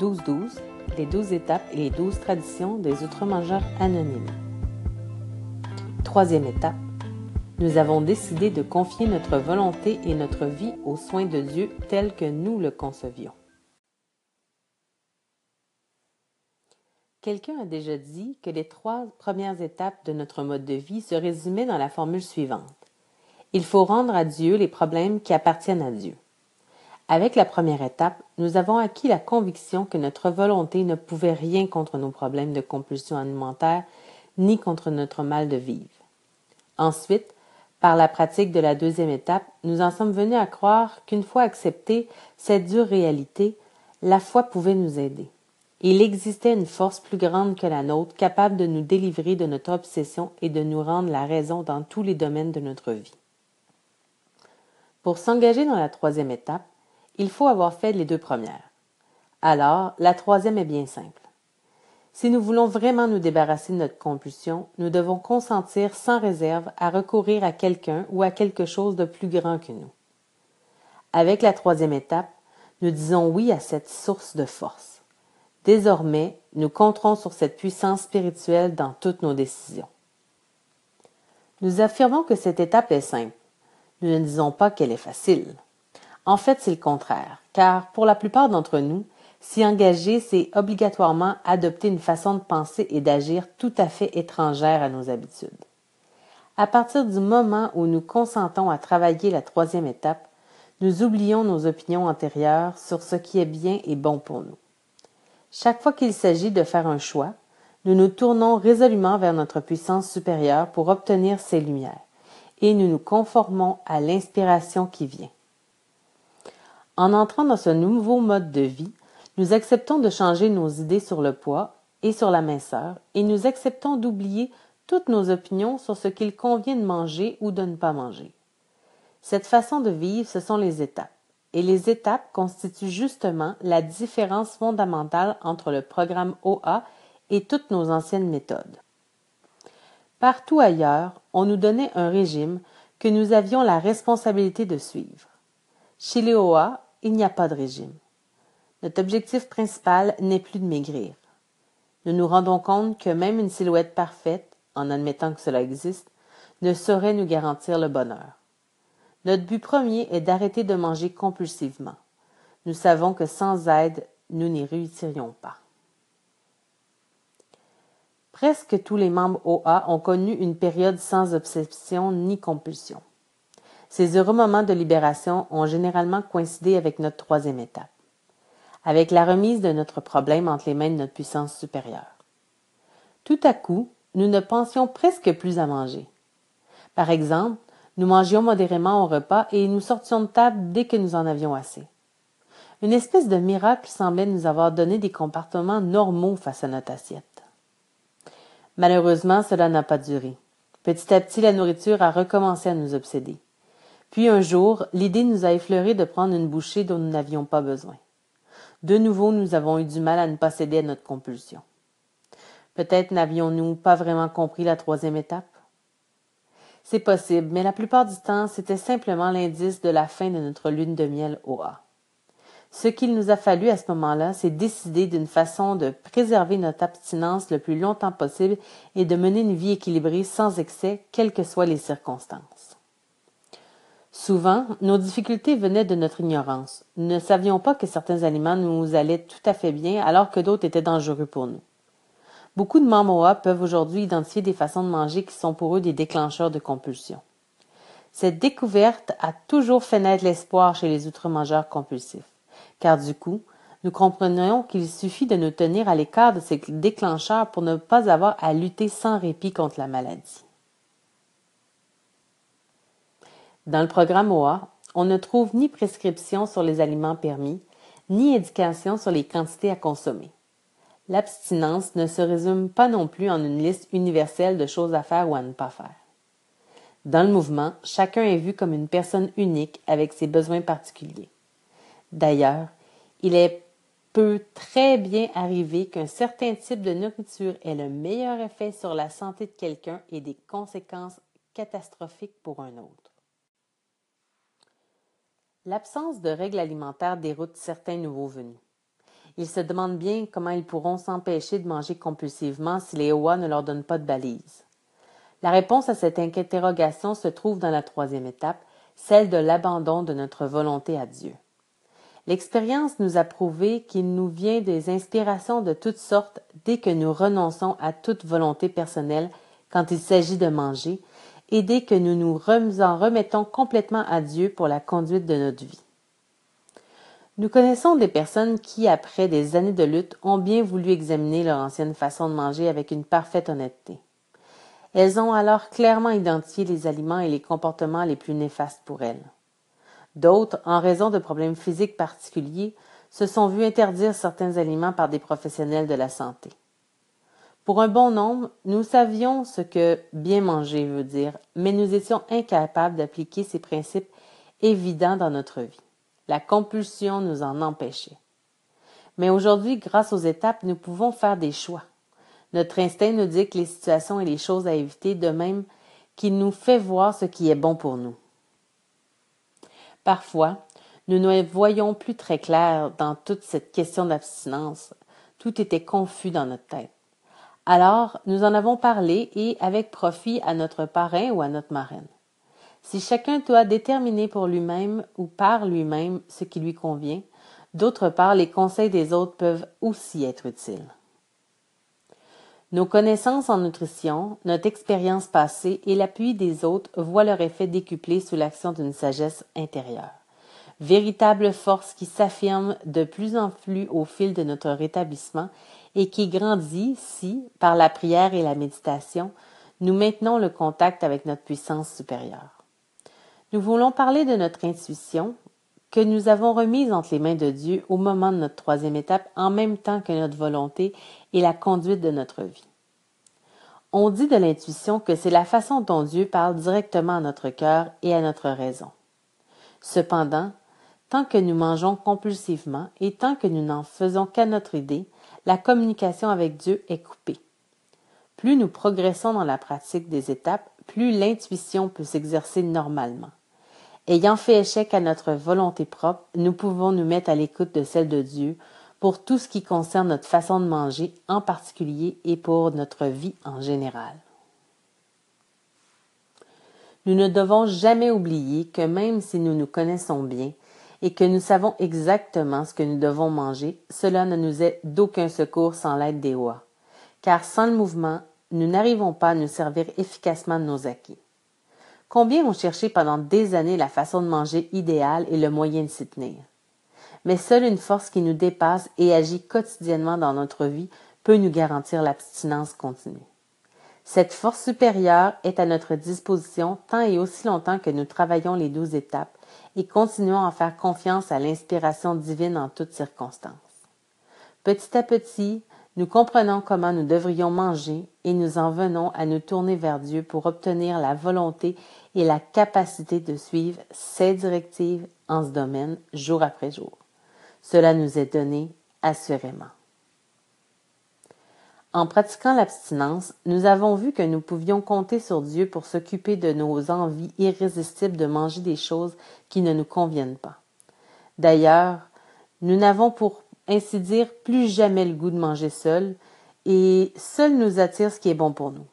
12-12, les 12 étapes et les 12 traditions des outre-mangeurs anonymes. Troisième étape, nous avons décidé de confier notre volonté et notre vie aux soins de Dieu tel que nous le concevions. Quelqu'un a déjà dit que les trois premières étapes de notre mode de vie se résumaient dans la formule suivante. Il faut rendre à Dieu les problèmes qui appartiennent à Dieu. Avec la première étape, nous avons acquis la conviction que notre volonté ne pouvait rien contre nos problèmes de compulsion alimentaire ni contre notre mal de vivre. Ensuite, par la pratique de la deuxième étape, nous en sommes venus à croire qu'une fois acceptée cette dure réalité, la foi pouvait nous aider. Il existait une force plus grande que la nôtre, capable de nous délivrer de notre obsession et de nous rendre la raison dans tous les domaines de notre vie. Pour s'engager dans la troisième étape, il faut avoir fait les deux premières. Alors, la troisième est bien simple. Si nous voulons vraiment nous débarrasser de notre compulsion, nous devons consentir sans réserve à recourir à quelqu'un ou à quelque chose de plus grand que nous. Avec la troisième étape, nous disons oui à cette source de force. Désormais, nous compterons sur cette puissance spirituelle dans toutes nos décisions. Nous affirmons que cette étape est simple. Nous ne disons pas qu'elle est facile. En fait, c'est le contraire, car pour la plupart d'entre nous, s'y engager, c'est obligatoirement adopter une façon de penser et d'agir tout à fait étrangère à nos habitudes. À partir du moment où nous consentons à travailler la troisième étape, nous oublions nos opinions antérieures sur ce qui est bien et bon pour nous. Chaque fois qu'il s'agit de faire un choix, nous nous tournons résolument vers notre puissance supérieure pour obtenir ses lumières, et nous nous conformons à l'inspiration qui vient. En entrant dans ce nouveau mode de vie, nous acceptons de changer nos idées sur le poids et sur la minceur, et nous acceptons d'oublier toutes nos opinions sur ce qu'il convient de manger ou de ne pas manger. Cette façon de vivre, ce sont les étapes. Et les étapes constituent justement la différence fondamentale entre le programme OA et toutes nos anciennes méthodes. Partout ailleurs, on nous donnait un régime que nous avions la responsabilité de suivre. Il n'y a pas de régime. Notre objectif principal n'est plus de maigrir. Nous nous rendons compte que même une silhouette parfaite, en admettant que cela existe, ne saurait nous garantir le bonheur. Notre but premier est d'arrêter de manger compulsivement. Nous savons que sans aide, nous n'y réussirions pas. Presque tous les membres OA ont connu une période sans obsession ni compulsion. Ces heureux moments de libération ont généralement coïncidé avec notre troisième étape, avec la remise de notre problème entre les mains de notre puissance supérieure. Tout à coup, nous ne pensions presque plus à manger. Par exemple, nous mangions modérément au repas et nous sortions de table dès que nous en avions assez. Une espèce de miracle semblait nous avoir donné des comportements normaux face à notre assiette. Malheureusement, cela n'a pas duré. Petit à petit, la nourriture a recommencé à nous obséder. Puis un jour, l'idée nous a effleuré de prendre une bouchée dont nous n'avions pas besoin. De nouveau, nous avons eu du mal à ne pas céder à notre compulsion. Peut-être n'avions-nous pas vraiment compris la troisième étape? C'est possible, mais la plupart du temps, c'était simplement l'indice de la fin de notre lune de miel au A. Ce qu'il nous a fallu à ce moment-là, c'est décider d'une façon de préserver notre abstinence le plus longtemps possible et de mener une vie équilibrée sans excès, quelles que soient les circonstances. Souvent, nos difficultés venaient de notre ignorance. Nous ne savions pas que certains aliments nous allaient tout à fait bien alors que d'autres étaient dangereux pour nous. Beaucoup de membres peuvent aujourd'hui identifier des façons de manger qui sont pour eux des déclencheurs de compulsion. Cette découverte a toujours fait naître l'espoir chez les outre-mangeurs compulsifs, car du coup, nous comprenons qu'il suffit de nous tenir à l'écart de ces déclencheurs pour ne pas avoir à lutter sans répit contre la maladie. Dans le programme OA, on ne trouve ni prescription sur les aliments permis, ni indication sur les quantités à consommer. L'abstinence ne se résume pas non plus en une liste universelle de choses à faire ou à ne pas faire. Dans le mouvement, chacun est vu comme une personne unique avec ses besoins particuliers. D'ailleurs, il peut très bien arriver qu'un certain type de nourriture ait le meilleur effet sur la santé de quelqu'un et des conséquences catastrophiques pour un autre. L'absence de règles alimentaires déroute certains nouveaux venus. Ils se demandent bien comment ils pourront s'empêcher de manger compulsivement si les OA ne leur donnent pas de balises. La réponse à cette interrogation se trouve dans la troisième étape, celle de l'abandon de notre volonté à Dieu. L'expérience nous a prouvé qu'il nous vient des inspirations de toutes sortes dès que nous renonçons à toute volonté personnelle quand il s'agit de manger et dès que nous nous en remettons complètement à Dieu pour la conduite de notre vie. Nous connaissons des personnes qui, après des années de lutte, ont bien voulu examiner leur ancienne façon de manger avec une parfaite honnêteté. Elles ont alors clairement identifié les aliments et les comportements les plus néfastes pour elles. D'autres, en raison de problèmes physiques particuliers, se sont vus interdire certains aliments par des professionnels de la santé. Pour un bon nombre, nous savions ce que bien manger veut dire, mais nous étions incapables d'appliquer ces principes évidents dans notre vie. La compulsion nous en empêchait. Mais aujourd'hui, grâce aux étapes, nous pouvons faire des choix. Notre instinct nous dit que les situations et les choses à éviter, de même qu'il nous fait voir ce qui est bon pour nous. Parfois, nous ne voyons plus très clair dans toute cette question d'abstinence. Tout était confus dans notre tête. Alors, nous en avons parlé et avec profit à notre parrain ou à notre marraine. Si chacun doit déterminer pour lui-même ou par lui-même ce qui lui convient, d'autre part, les conseils des autres peuvent aussi être utiles. Nos connaissances en nutrition, notre expérience passée et l'appui des autres voient leur effet décuplé sous l'action d'une sagesse intérieure. Véritable force qui s'affirme de plus en plus au fil de notre rétablissement et qui grandit si, par la prière et la méditation, nous maintenons le contact avec notre puissance supérieure. Nous voulons parler de notre intuition que nous avons remise entre les mains de Dieu au moment de notre troisième étape en même temps que notre volonté et la conduite de notre vie. On dit de l'intuition que c'est la façon dont Dieu parle directement à notre cœur et à notre raison. Cependant, tant que nous mangeons compulsivement et tant que nous n'en faisons qu'à notre idée, la communication avec Dieu est coupée. Plus nous progressons dans la pratique des étapes, plus l'intuition peut s'exercer normalement. Ayant fait échec à notre volonté propre, nous pouvons nous mettre à l'écoute de celle de Dieu pour tout ce qui concerne notre façon de manger en particulier et pour notre vie en général. Nous ne devons jamais oublier que même si nous nous connaissons bien et que nous savons exactement ce que nous devons manger, cela ne nous est d'aucun secours sans l'aide des oies, car sans le mouvement, nous n'arrivons pas à nous servir efficacement de nos acquis. Combien ont cherché pendant des années la façon de manger idéale et le moyen de s'y tenir? Mais seule une force qui nous dépasse et agit quotidiennement dans notre vie peut nous garantir l'abstinence continue. Cette force supérieure est à notre disposition tant et aussi longtemps que nous travaillons les douze étapes et continuons à faire confiance à l'inspiration divine en toutes circonstances. Petit à petit, nous comprenons comment nous devrions manger et nous en venons à nous tourner vers Dieu pour obtenir la volonté et la capacité de suivre ses directives en ce domaine jour après jour. Cela nous est donné assurément. En pratiquant l'abstinence, nous avons vu que nous pouvions compter sur Dieu pour s'occuper de nos envies irrésistibles de manger des choses qui ne nous conviennent pas. D'ailleurs, nous n'avons pour ainsi dire, plus jamais le goût de manger seul, et seul nous attire ce qui est bon pour nous.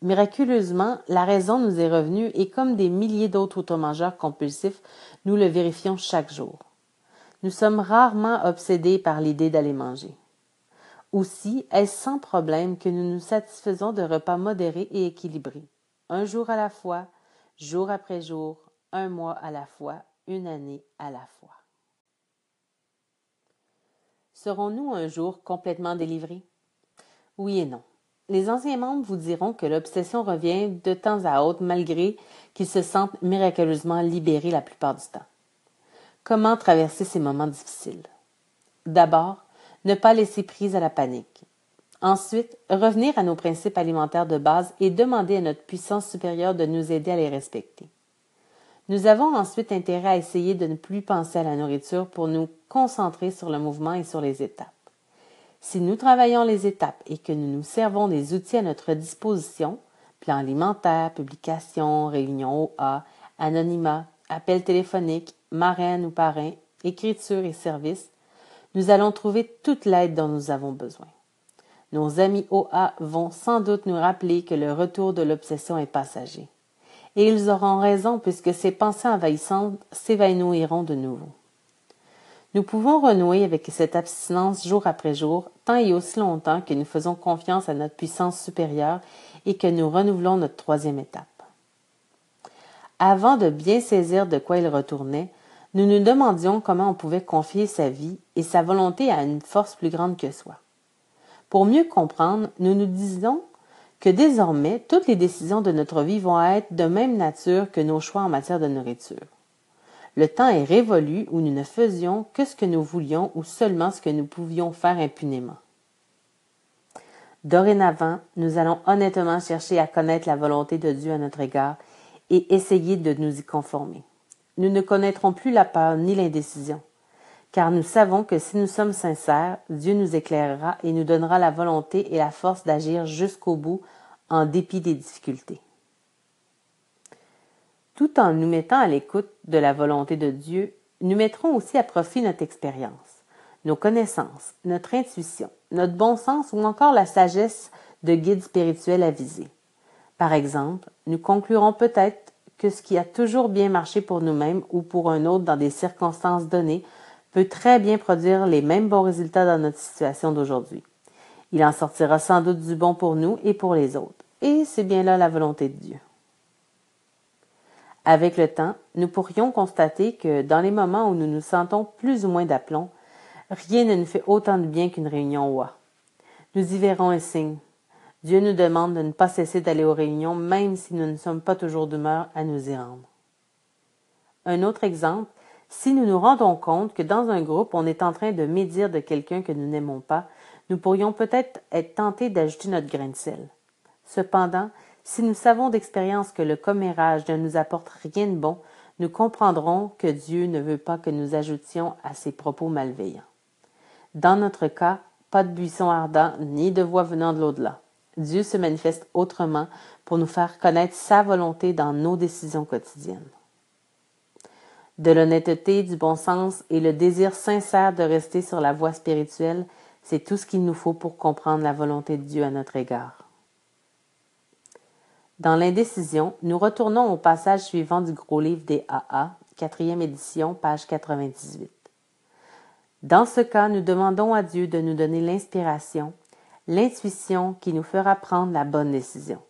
Miraculeusement, la raison nous est revenue et comme des milliers d'autres automangeurs compulsifs, nous le vérifions chaque jour. Nous sommes rarement obsédés par l'idée d'aller manger. Aussi, est-ce sans problème que nous nous satisfaisons de repas modérés et équilibrés, un jour à la fois, jour après jour, un mois à la fois, une année à la fois. Serons-nous un jour complètement délivrés? Oui et non. Les anciens membres vous diront que l'obsession revient de temps à autre malgré qu'ils se sentent miraculeusement libérés la plupart du temps. Comment traverser ces moments difficiles? D'abord, ne pas laisser prise à la panique. Ensuite, revenir à nos principes alimentaires de base et demander à notre puissance supérieure de nous aider à les respecter. Nous avons ensuite intérêt à essayer de ne plus penser à la nourriture pour nous concentrer sur le mouvement et sur les étapes. Si nous travaillons les étapes et que nous nous servons des outils à notre disposition, plan alimentaire, publication, réunion OA, anonymat, appel téléphonique, marraine ou parrain, écriture et service, nous allons trouver toute l'aide dont nous avons besoin. Nos amis OA vont sans doute nous rappeler que le retour de l'obsession est passager. Et ils auront raison puisque ces pensées envahissantes s'évanouiront de nouveau. Nous pouvons renouer avec cette abstinence jour après jour, tant et aussi longtemps que nous faisons confiance à notre puissance supérieure et que nous renouvelons notre troisième étape. Avant de bien saisir de quoi il retournait, nous nous demandions comment on pouvait confier sa vie et sa volonté à une force plus grande que soi. Pour mieux comprendre, nous nous disons que désormais, toutes les décisions de notre vie vont être de même nature que nos choix en matière de nourriture. Le temps est révolu où nous ne faisions que ce que nous voulions ou seulement ce que nous pouvions faire impunément. Dorénavant, nous allons honnêtement chercher à connaître la volonté de Dieu à notre égard et essayer de nous y conformer. Nous ne connaîtrons plus la peur ni l'indécision car nous savons que si nous sommes sincères, Dieu nous éclairera et nous donnera la volonté et la force d'agir jusqu'au bout en dépit des difficultés. Tout en nous mettant à l'écoute de la volonté de Dieu, nous mettrons aussi à profit notre expérience, nos connaissances, notre intuition, notre bon sens ou encore la sagesse de guide spirituel avisé. Par exemple, nous conclurons peut-être que ce qui a toujours bien marché pour nous-mêmes ou pour un autre dans des circonstances données peut très bien produire les mêmes bons résultats dans notre situation d'aujourd'hui. Il en sortira sans doute du bon pour nous et pour les autres. Et c'est bien là la volonté de Dieu. Avec le temps, nous pourrions constater que dans les moments où nous nous sentons plus ou moins d'aplomb, rien ne nous fait autant de bien qu'une réunion OA. Nous y verrons un signe. Dieu nous demande de ne pas cesser d'aller aux réunions, même si nous ne sommes pas toujours d'humeur à nous y rendre. Un autre exemple si nous nous rendons compte que dans un groupe, on est en train de médire de quelqu'un que nous n'aimons pas, nous pourrions peut-être être tentés d'ajouter notre grain de sel. Cependant, si nous savons d'expérience que le commérage ne nous apporte rien de bon, nous comprendrons que Dieu ne veut pas que nous ajoutions à ses propos malveillants. Dans notre cas, pas de buisson ardent ni de voix venant de l'au-delà. Dieu se manifeste autrement pour nous faire connaître sa volonté dans nos décisions quotidiennes de l'honnêteté, du bon sens et le désir sincère de rester sur la voie spirituelle, c'est tout ce qu'il nous faut pour comprendre la volonté de Dieu à notre égard. Dans l'indécision, nous retournons au passage suivant du gros livre des AA, quatrième édition, page 98. Dans ce cas, nous demandons à Dieu de nous donner l'inspiration, l'intuition qui nous fera prendre la bonne décision.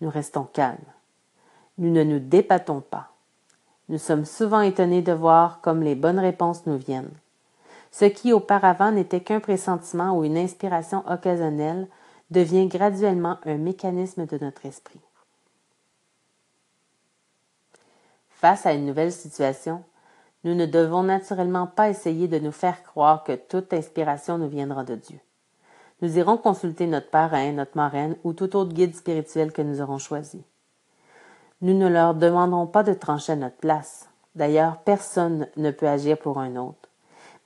Nous restons calmes. Nous ne nous débattons pas. Nous sommes souvent étonnés de voir comme les bonnes réponses nous viennent. Ce qui auparavant n'était qu'un pressentiment ou une inspiration occasionnelle devient graduellement un mécanisme de notre esprit. Face à une nouvelle situation, nous ne devons naturellement pas essayer de nous faire croire que toute inspiration nous viendra de Dieu. Nous irons consulter notre parrain, notre marraine ou tout autre guide spirituel que nous aurons choisi. Nous ne leur demandons pas de trancher à notre place. D'ailleurs, personne ne peut agir pour un autre.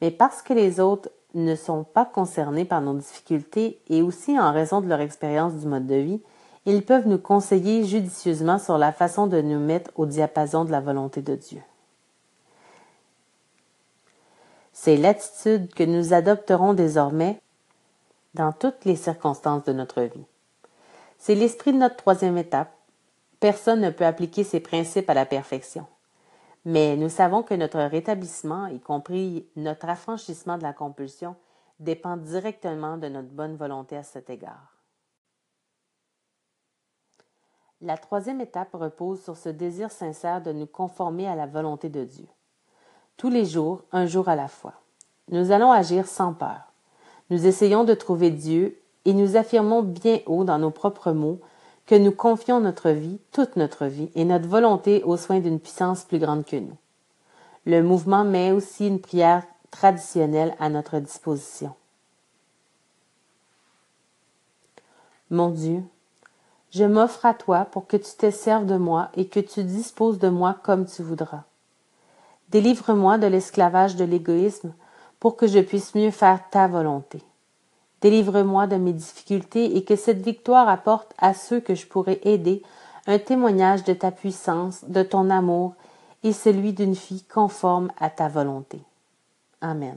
Mais parce que les autres ne sont pas concernés par nos difficultés et aussi en raison de leur expérience du mode de vie, ils peuvent nous conseiller judicieusement sur la façon de nous mettre au diapason de la volonté de Dieu. C'est l'attitude que nous adopterons désormais dans toutes les circonstances de notre vie. C'est l'esprit de notre troisième étape, Personne ne peut appliquer ces principes à la perfection. Mais nous savons que notre rétablissement, y compris notre affranchissement de la compulsion, dépend directement de notre bonne volonté à cet égard. La troisième étape repose sur ce désir sincère de nous conformer à la volonté de Dieu. Tous les jours, un jour à la fois. Nous allons agir sans peur. Nous essayons de trouver Dieu et nous affirmons bien haut dans nos propres mots que nous confions notre vie, toute notre vie, et notre volonté aux soins d'une puissance plus grande que nous. Le mouvement met aussi une prière traditionnelle à notre disposition. Mon Dieu, je m'offre à toi pour que tu te serves de moi et que tu disposes de moi comme tu voudras. Délivre-moi de l'esclavage de l'égoïsme pour que je puisse mieux faire ta volonté. Délivre-moi de mes difficultés et que cette victoire apporte à ceux que je pourrais aider un témoignage de ta puissance, de ton amour et celui d'une fille conforme à ta volonté. Amen.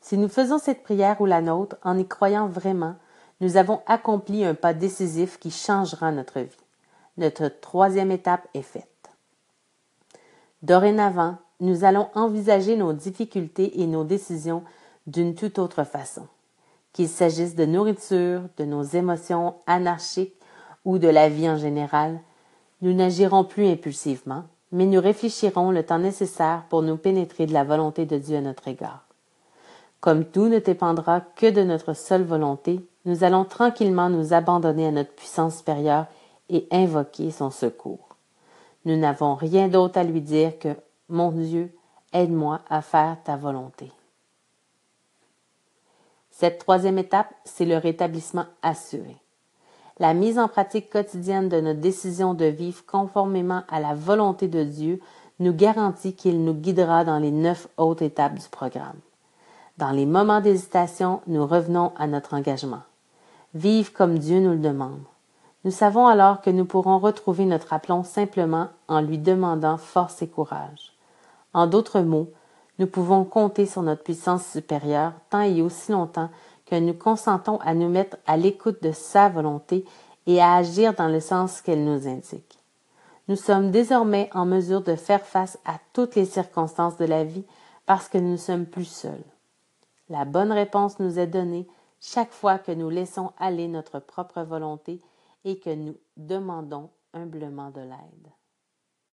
Si nous faisons cette prière ou la nôtre en y croyant vraiment, nous avons accompli un pas décisif qui changera notre vie. Notre troisième étape est faite. Dorénavant, nous allons envisager nos difficultés et nos décisions d'une toute autre façon. Qu'il s'agisse de nourriture, de nos émotions anarchiques ou de la vie en général, nous n'agirons plus impulsivement, mais nous réfléchirons le temps nécessaire pour nous pénétrer de la volonté de Dieu à notre égard. Comme tout ne dépendra que de notre seule volonté, nous allons tranquillement nous abandonner à notre puissance supérieure et invoquer son secours. Nous n'avons rien d'autre à lui dire que Mon Dieu, aide-moi à faire ta volonté. Cette troisième étape, c'est le rétablissement assuré. La mise en pratique quotidienne de notre décision de vivre conformément à la volonté de Dieu nous garantit qu'il nous guidera dans les neuf autres étapes du programme. Dans les moments d'hésitation, nous revenons à notre engagement. Vivre comme Dieu nous le demande. Nous savons alors que nous pourrons retrouver notre aplomb simplement en lui demandant force et courage. En d'autres mots, nous pouvons compter sur notre puissance supérieure tant et aussi longtemps que nous consentons à nous mettre à l'écoute de sa volonté et à agir dans le sens qu'elle nous indique. Nous sommes désormais en mesure de faire face à toutes les circonstances de la vie parce que nous ne sommes plus seuls. La bonne réponse nous est donnée chaque fois que nous laissons aller notre propre volonté et que nous demandons humblement de l'aide.